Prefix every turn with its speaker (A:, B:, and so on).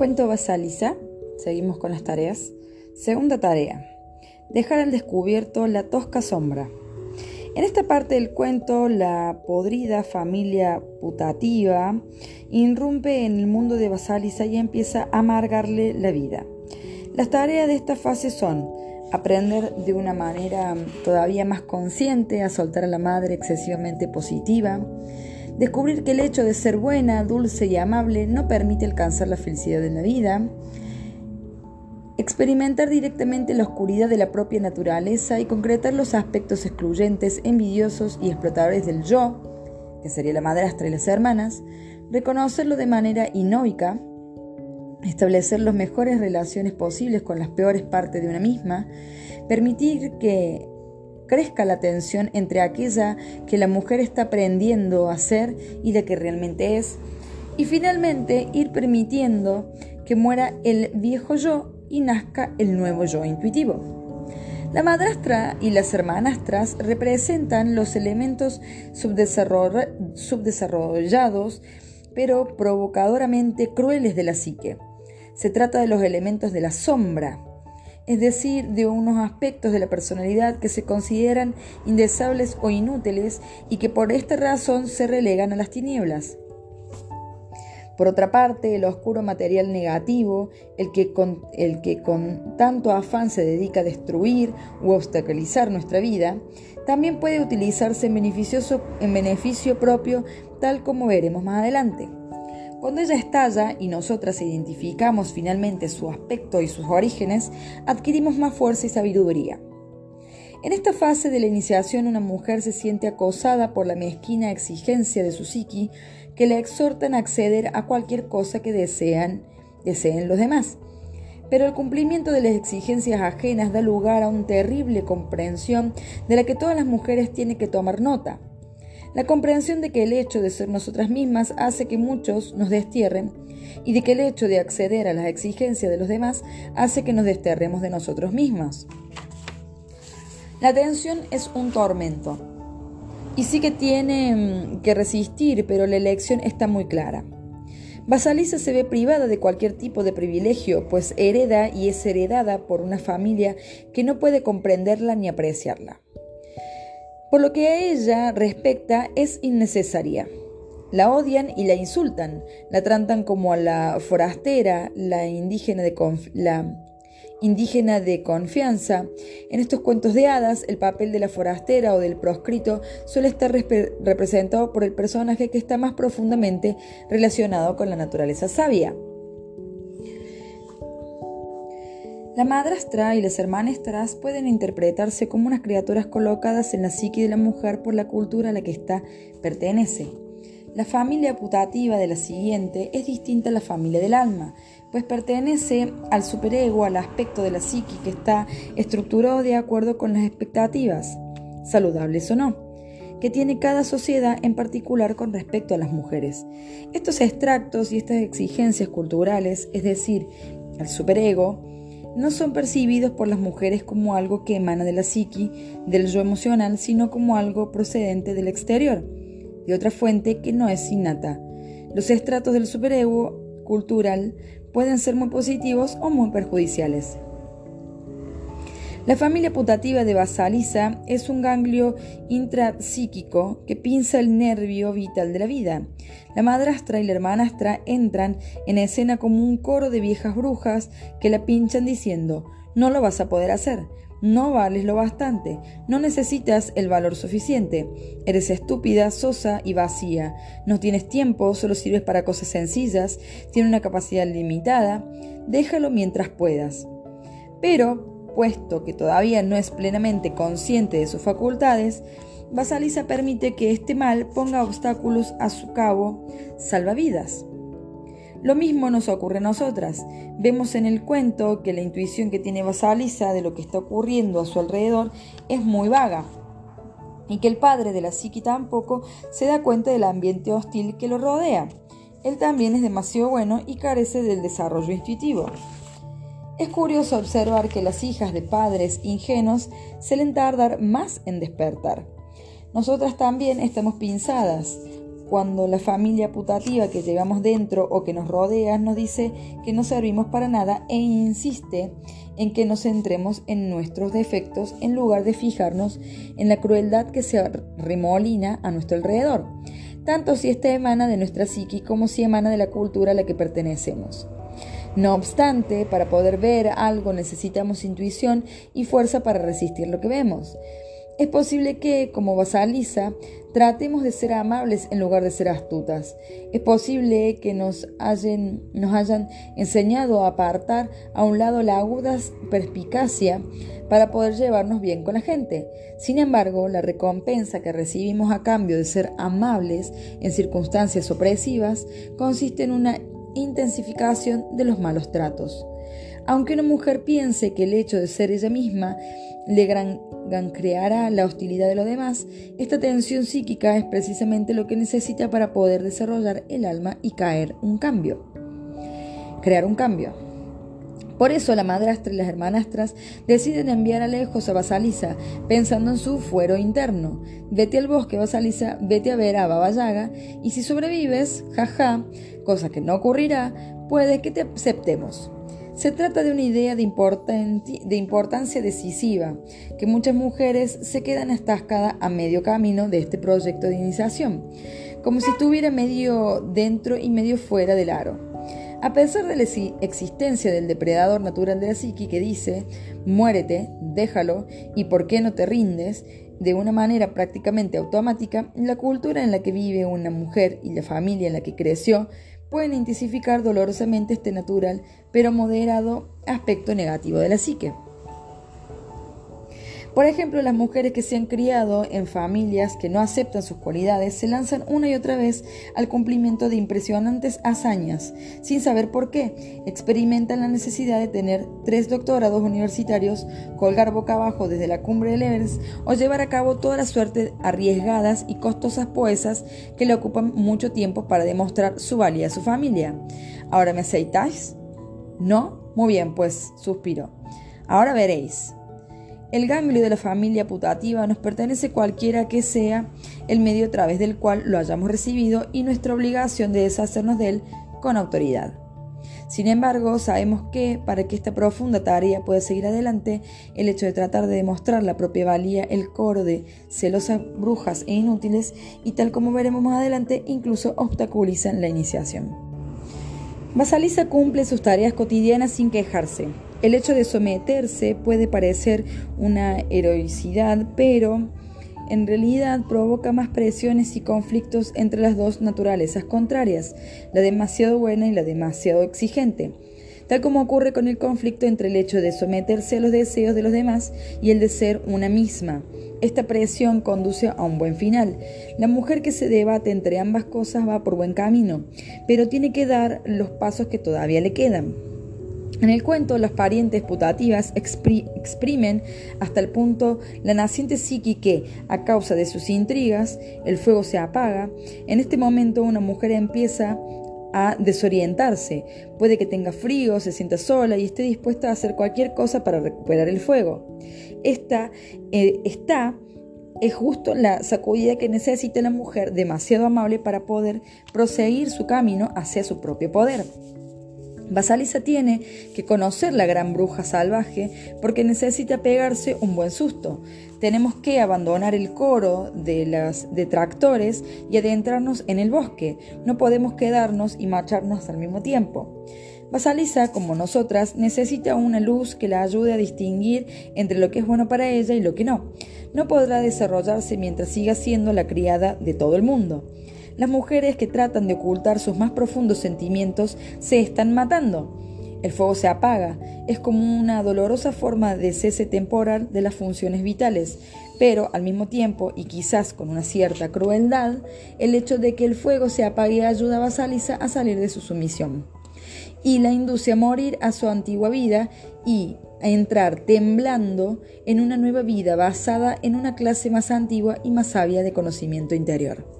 A: Cuento Basalisa. Seguimos con las tareas. Segunda tarea. Dejar al descubierto la tosca sombra. En esta parte del cuento, la podrida familia putativa irrumpe en el mundo de Basalisa y empieza a amargarle la vida. Las tareas de esta fase son aprender de una manera todavía más consciente a soltar a la madre excesivamente positiva, descubrir que el hecho de ser buena, dulce y amable no permite alcanzar la felicidad en la vida, experimentar directamente la oscuridad de la propia naturaleza y concretar los aspectos excluyentes, envidiosos y explotadores del yo, que sería la madrastra y las hermanas, reconocerlo de manera inóica, establecer las mejores relaciones posibles con las peores partes de una misma, permitir que crezca la tensión entre aquella que la mujer está aprendiendo a ser y la que realmente es, y finalmente ir permitiendo que muera el viejo yo y nazca el nuevo yo intuitivo. La madrastra y las hermanastras representan los elementos subdesarrollados, pero provocadoramente crueles de la psique se trata de los elementos de la sombra, es decir, de unos aspectos de la personalidad que se consideran indeseables o inútiles y que por esta razón se relegan a las tinieblas. Por otra parte, el oscuro material negativo, el que, con, tanto afán se dedica a destruir u obstaculizar nuestra vida, también puede utilizarse en beneficio propio, tal como veremos más adelante. Cuando ella estalla y nosotras identificamos finalmente su aspecto y sus orígenes, adquirimos más fuerza y sabiduría. En esta fase de la iniciación una mujer se siente acosada por la mezquina exigencia de su psiqui que le exhortan a acceder a cualquier cosa que desean, deseen los demás. Pero el cumplimiento de las exigencias ajenas da lugar a una terrible comprensión de la que todas las mujeres tienen que tomar nota. La comprensión de que el hecho de ser nosotras mismas hace que muchos nos destierren y de que el hecho de acceder a las exigencias de los demás hace que nos desterremos de nosotros mismos. La tensión es un tormento y sí que tiene mm, que resistir, pero la elección está muy clara. Basalisa se ve privada de cualquier tipo de privilegio, pues hereda y es heredada por una familia que no puede comprenderla ni apreciarla. Por lo que a ella respecta es innecesaria. La odian y la insultan, la tratan como a la forastera, la indígena de, la indígena de confianza. En estos cuentos de hadas, el papel de la forastera o del proscrito suele estar representado por el personaje que está más profundamente relacionado con la naturaleza sabia. La madrastra y las hermanastras pueden interpretarse como unas criaturas colocadas en la psique de la mujer por la cultura a la que ésta pertenece. La familia putativa de la siguiente es distinta a la familia del alma, pues pertenece al superego, al aspecto de la psique que está estructurado de acuerdo con las expectativas, saludables o no, que tiene cada sociedad en particular con respecto a las mujeres. Estos extractos y estas exigencias culturales, es decir, el superego, no son percibidos por las mujeres como algo que emana de la psiqui, del yo emocional, sino como algo procedente del exterior, de otra fuente que no es innata. Los estratos del superego cultural pueden ser muy positivos o muy perjudiciales. La familia putativa de Basaliza es un ganglio intrapsíquico que pinza el nervio vital de la vida. La madrastra y la hermanastra entran en escena como un coro de viejas brujas que la pinchan diciendo, no lo vas a poder hacer, no vales lo bastante, no necesitas el valor suficiente, eres estúpida, sosa y vacía, no tienes tiempo, solo sirves para cosas sencillas, tienes una capacidad limitada, déjalo mientras puedas. Pero puesto que todavía no es plenamente consciente de sus facultades, Basalisa permite que este mal ponga obstáculos a su cabo salvavidas. Lo mismo nos ocurre a nosotras. Vemos en el cuento que la intuición que tiene Basalisa de lo que está ocurriendo a su alrededor es muy vaga y que el padre de la psiqui tampoco se da cuenta del ambiente hostil que lo rodea. Él también es demasiado bueno y carece del desarrollo intuitivo. Es curioso observar que las hijas de padres ingenuos suelen tardar más en despertar. Nosotras también estamos pinzadas cuando la familia putativa que llevamos dentro o que nos rodea nos dice que no servimos para nada e insiste en que nos centremos en nuestros defectos en lugar de fijarnos en la crueldad que se remolina a nuestro alrededor, tanto si ésta emana de nuestra psique como si emana de la cultura a la que pertenecemos. No obstante, para poder ver algo necesitamos intuición y fuerza para resistir lo que vemos. Es posible que, como Basalisa, tratemos de ser amables en lugar de ser astutas. Es posible que nos hayan, nos hayan enseñado a apartar a un lado la aguda perspicacia para poder llevarnos bien con la gente. Sin embargo, la recompensa que recibimos a cambio de ser amables en circunstancias opresivas consiste en una intensificación de los malos tratos. Aunque una mujer piense que el hecho de ser ella misma le creará la hostilidad de los demás, esta tensión psíquica es precisamente lo que necesita para poder desarrollar el alma y caer un cambio. Crear un cambio. Por eso la madrastra y las hermanastras deciden enviar a lejos a Basalisa, pensando en su fuero interno. Vete al bosque, Basalisa, vete a ver a Baba Yaga, y si sobrevives, jaja, cosa que no ocurrirá, puede que te aceptemos. Se trata de una idea de, importancia decisiva, que muchas mujeres se quedan atascadas a medio camino de este proyecto de iniciación, como si estuviera medio dentro y medio fuera del aro. A pesar de la existencia del depredador natural de la psique que dice, muérete, déjalo y por qué no te rindes, de una manera prácticamente automática, la cultura en la que vive una mujer y la familia en la que creció pueden intensificar dolorosamente este natural pero moderado aspecto negativo de la psique. Por ejemplo, las mujeres que se han criado en familias que no aceptan sus cualidades se lanzan una y otra vez al cumplimiento de impresionantes hazañas, sin saber por qué. Experimentan la necesidad de tener tres doctorados universitarios, colgar boca abajo desde la cumbre del Everest o llevar a cabo toda la suerte arriesgadas y costosas poesas que le ocupan mucho tiempo para demostrar su valía a su familia. ¿Ahora me aceitáis? ¿No? Muy bien, pues suspiro. Ahora veréis. El ganglio de la familia putativa nos pertenece cualquiera que sea el medio a través del cual lo hayamos recibido y nuestra obligación de deshacernos de él con autoridad. Sin embargo, sabemos que para que esta profunda tarea pueda seguir adelante, el hecho de tratar de demostrar la propia valía, el coro de celosas brujas e inútiles, y tal como veremos más adelante, incluso obstaculizan la iniciación. Basalisa cumple sus tareas cotidianas sin quejarse. El hecho de someterse puede parecer una heroicidad, pero en realidad provoca más presiones y conflictos entre las dos naturalezas contrarias, la demasiado buena y la demasiado exigente, tal como ocurre con el conflicto entre el hecho de someterse a los deseos de los demás y el de ser una misma. Esta presión conduce a un buen final. La mujer que se debate entre ambas cosas va por buen camino, pero tiene que dar los pasos que todavía le quedan. En el cuento, las parientes putativas exprimen hasta el punto la naciente psique que, a causa de sus intrigas, el fuego se apaga. En este momento, una mujer empieza a desorientarse. Puede que tenga frío, se sienta sola y esté dispuesta a hacer cualquier cosa para recuperar el fuego. Esta eh, está es justo la sacudida que necesita la mujer demasiado amable para poder proseguir su camino hacia su propio poder. Basalisa tiene que conocer la gran bruja salvaje porque necesita pegarse un buen susto. Tenemos que abandonar el coro de los detractores y adentrarnos en el bosque. No podemos quedarnos y marcharnos al mismo tiempo. Basalisa, como nosotras, necesita una luz que la ayude a distinguir entre lo que es bueno para ella y lo que no. No podrá desarrollarse mientras siga siendo la criada de todo el mundo. Las mujeres que tratan de ocultar sus más profundos sentimientos se están matando. El fuego se apaga, es como una dolorosa forma de cese temporal de las funciones vitales, pero al mismo tiempo, y quizás con una cierta crueldad, el hecho de que el fuego se apague ayuda a Basalisa a salir de su sumisión y la induce a morir a su antigua vida y a entrar temblando en una nueva vida basada en una clase más antigua y más sabia de conocimiento interior.